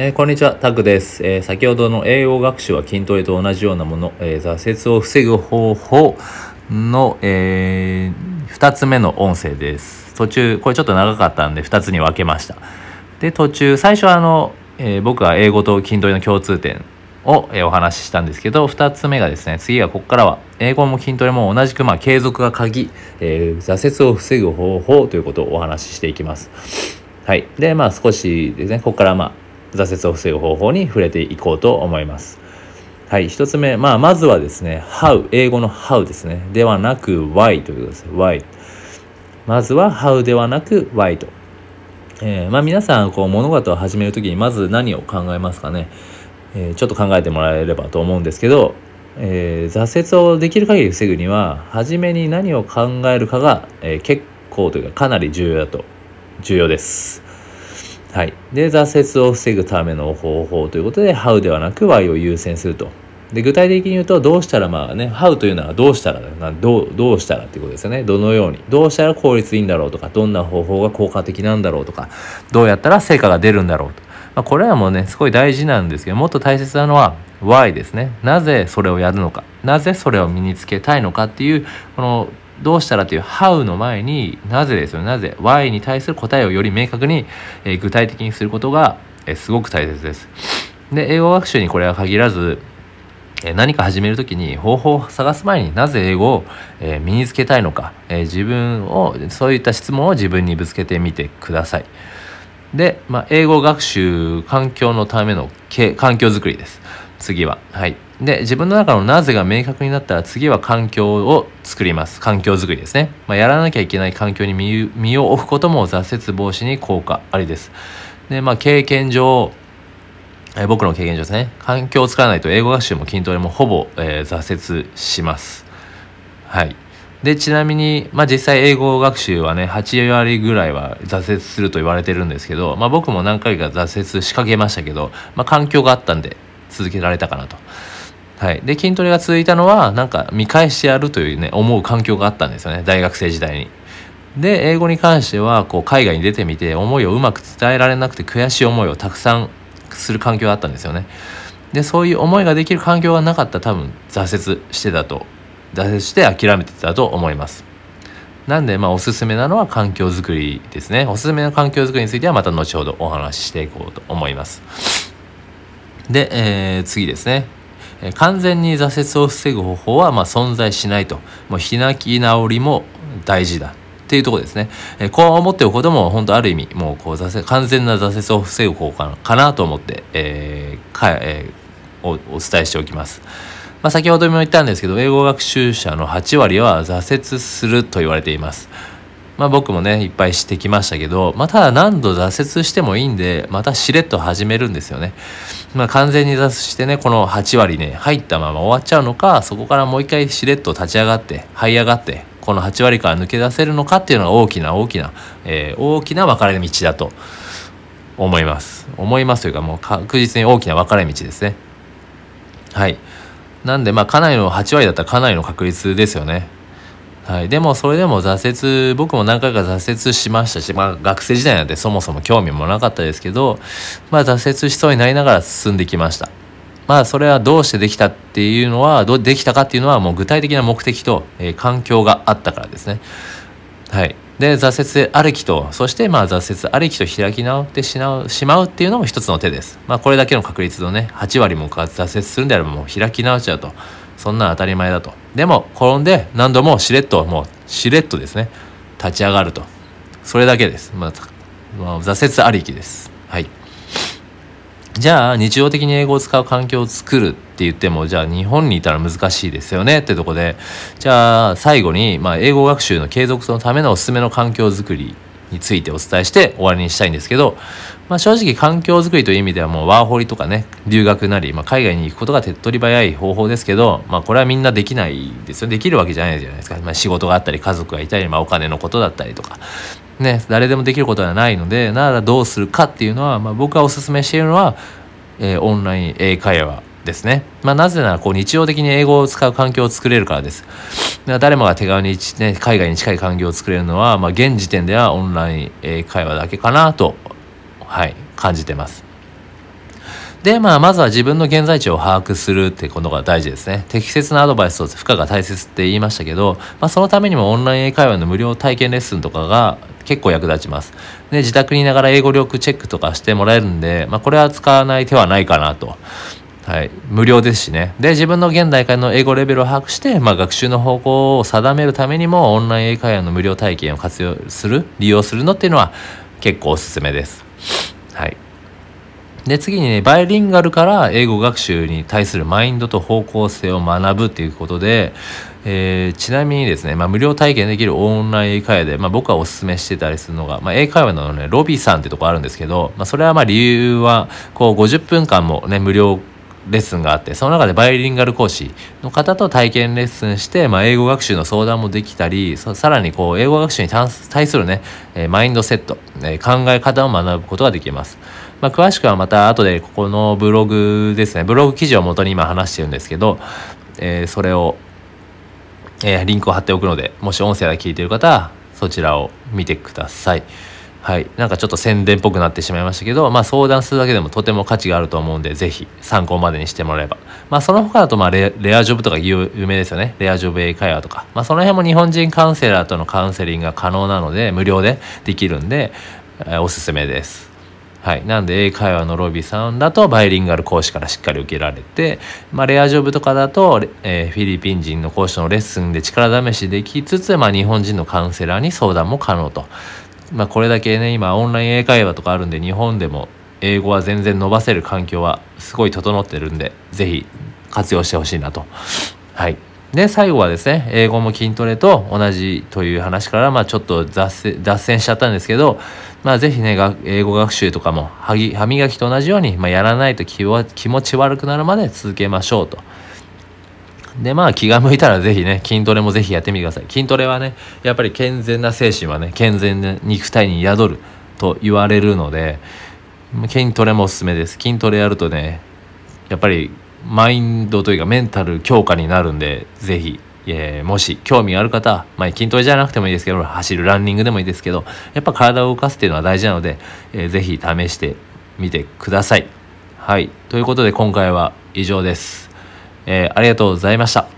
えー、こんにちは、タグです、えー、先ほどの英語学習は筋トレと同じようなもの、えー、挫折を防ぐ方法の、え2つ目の音声です。途中、これちょっと長かったんで2つに分けました。で、途中、最初はあの、え僕は英語と筋トレの共通点を、えお話ししたんですけど、2つ目がですね、次はここからは英語も筋トレも同じく、まあ、継続が鍵、え挫折を防ぐ方法ということをお話ししていきます。はい。で、まあ少しですね、ここからまあ挫折を防ぐ方法に触れていこうと思います。はい、一つ目、まあ、まずはですね、how、英語の how ですね。ではなく why ということです。why。まずは how ではなく why と。えー、まあ皆さん、こう物事を始めるときにまず何を考えますかね。えー、ちょっと考えてもらえればと思うんですけど、えー、挫折をできる限り防ぐには、初めに何を考えるかが、え、結構というかかなり重要だと、重要です。はい。で、挫折を防ぐための方法ということで、How ではなく Why を優先すると。で、具体的に言うと、どうしたらまあね、How というのはどうしたらなどう、どうしたらっていうことですよね。どのように。どうしたら効率いいんだろうとか、どんな方法が効果的なんだろうとか、どうやったら成果が出るんだろうと。まあ、これはもうね、すごい大事なんですけど、もっと大切なのは、Why ですね。なぜそれをやるのか。なぜそれを身につけたいのかっていう、このどうしたらという How の前になぜですよなぜ Why に対する答えをより明確に、えー、具体的にすることが、えー、すごく大切です。で英語学習にこれは限らず、えー、何か始める時に方法を探す前になぜ英語を、え、身につけたいのか、え、自分をそういった質問を自分にぶつけてみてください。で、まあ、英語学習環境のための環境づくりです。次は。はい。で、自分の中のなぜが明確になったら次は環境を作ります。環境づくりですね。まあ、やらなきゃいけない環境に身を置くことも挫折防止に効果ありです。で、まあ、経験上、え僕の経験上ですね。環境を作らないと英語学習も筋トレもほぼ、えー、挫折します。はい。で、ちなみに、まあ実際英語学習はね、8割ぐらいは挫折すると言われてるんですけど、まあ僕も何回か挫折しかけましたけど、まあ環境があったんで続けられたかなと。はい、で筋トレが続いたのはなんか見返してやるというね思う環境があったんですよね大学生時代に。で英語に関してはこう海外に出てみて思いをうまく伝えられなくて悔しい思いをたくさんする環境があったんですよね。でそういう思いができる環境がなかった多分挫折してたと挫折して諦めてたと思います。なんでまあおすすめなのは環境づくりですね。おすすめの環境づくりについてはまた後ほどお話ししていこうと思います。で、えー、次ですね。え完全に挫折を防ぐ方法はま存在しないともう開き直りも大事だっていうところですね、えこう思っておくことも本当ある意味もうこう挫折完全な挫折を防ぐ方法かなと思って、えーかえー、おお伝えしておきます。まあ、先ほども言ったんですけど英語学習者の8割は挫折すると言われています。まあ僕もねいっぱいしてきましたけど、まあ、ただ何度挫折してもいいんでまたしれっと始めるんですよね。まあ完全に挫折してねこの8割ね入ったまま終わっちゃうのかそこからもう一回しれっと立ち上がって這い上がってこの8割から抜け出せるのかっていうのが大きな大きな、えー、大きな分かれ道だと思います。思いますというかもう確実に大きな分かれ道ですね。はい。なんでまあかなりの8割だったらかなりの確率ですよね。はい、でもそれでも挫折僕も何回か挫折しましたし、まあ、学生時代なんてそもそも興味もなかったですけど、まあ、挫折しそうになりながら進んできました。まあそれはどうしてできたっていうのはどうできたかっていうのはもう具体的な目的と、えー、環境があったからですね。はい。で挫折ありきとそしてまあ挫折ありきと開き直ってしまうしまうっていうのも一つの手です。まあこれだけの確率のね8割も挫折するんであればもう開き直っちゃうと。そんな当たり前だと。でも転んで何度もしれっともうしれっとですね。立ち上がると。それだけです、まあ、まあ、挫折ありきです。はい。じゃあ日常的に英語を使う環境を作るって言ってもじゃあ日本にいたら難しいですよね。ってとこで。じゃあ最後に、まあ、英語学習の継続のためのおすすめの環境づくりについてお伝えして終わりにしたいんですけど、まあ、正直環境づくりという意味ではもうワーホリとかね留学なり、まあ、海外に行くことが手っ取り早い方法ですけど、まあ、これはみんなできないですよできるわけじゃないじゃないですか、まあ、仕事があったり家族がいたり、まあ、お金のことだったりとか。ね、誰でもできることはないのでならどうするかっていうのは、まあ、僕がおすすめしているのは、えー、オンライン英会話ですね。まあ、なぜならこう日常的に英語を使う環境を作れるからです。誰もが手軽に、ね、海外に近い環境を作れるのは、まあ、現時点ではオンライン英会話だけかなと、はい、感じてます。で、まあ、まずは自分の現在地を把握するってことが大事ですね。適切なアドバイスと負荷が大切って言いましたけど、まあ、そのためにもオンライン英会話の無料体験レッスンとかが結構役立ちます。で、自宅にいながら英語力チェックとかしてもらえるんで、まあ、これは使わない手はないかなと。はい、無料ですしね。で、自分の現代からの英語レベルを把握して、まあ、学習の方向を定めるためにも、オンライン英会話の無料体験を活用する、利用するのっていうのは結構おすすめです。はい。で、次にね、バイリンガルから英語学習に対するマインドと方向性を学ぶっていうことで、えー、ちなみにですね、まあ、無料体験できるオンライン英会話で、まあ、僕はおすすめしてたりするのが、まあ、英会話のね、ロビーさんってとこあるんですけど、まあ、それはまあ理由は、こう50分間もね、無料レッスンがあってその中でバイリンガル講師の方と体験レッスンして、まあ、英語学習の相談もできたりさらにこう英語学習に対するね、え、マインドセット、え、考え方を学ぶことができます。まあ、詳しくはまた後でここのブログですねブログ記事を元に今話してるんですけど、えー、それを、えリンクを貼っておくのでもし音声が聞いてる方はそちらを見てください。はい、なんかちょっと宣伝っぽくなってしまいましたけど、まあ、相談するだけでもとても価値があると思うんでぜひ参考までにしてもらえば、まあ、その他だとまあレレアジョブとか有名ですよねレアジョブ英会話とか、まあ、その辺も日本人カウンセラーとのカウンセリングが可能なので無料でできるんで、えー、おすすめです。はい。なんで、英会話のロビーさんだと、バイリンガル講師からしっかり受けられて、まあ、レアジョブとかだと、えー、フィリピン人の講師のレッスンで力試しできつつ、まあ、日本人のカウンセラーに相談も可能と。まあ、これだけね今オンライン英会話とかあるんで日本でも英語は全然伸ばせる環境はすごい整ってるんで是非活用してほしいなと。はいで最後はですね英語も筋トレと同じという話からまあちょっと脱線しちゃったんですけどまあ是非ね英語学習とかも歯磨きと同じように、まあ、やらないと気持ち悪くなるまで続けましょうと。で、まあ気が向いたらぜひね、筋トレもぜひやってみてください。筋トレはね、やっぱり健全な精神はね、健全な肉体に宿ると言われるので、筋トレもおすすめです。筋トレやるとね、やっぱりマインドというかメンタル強化になるんで、ぜひ、え、もし興味がある方、まあ、筋トレじゃなくてもいいですけど、走るランニングでもいいですけど、やっぱ体を動かすっていうのは大事なので、えー、ぜひ試してみてください。はい。ということで今回は以上です。えー、ありがとうございました。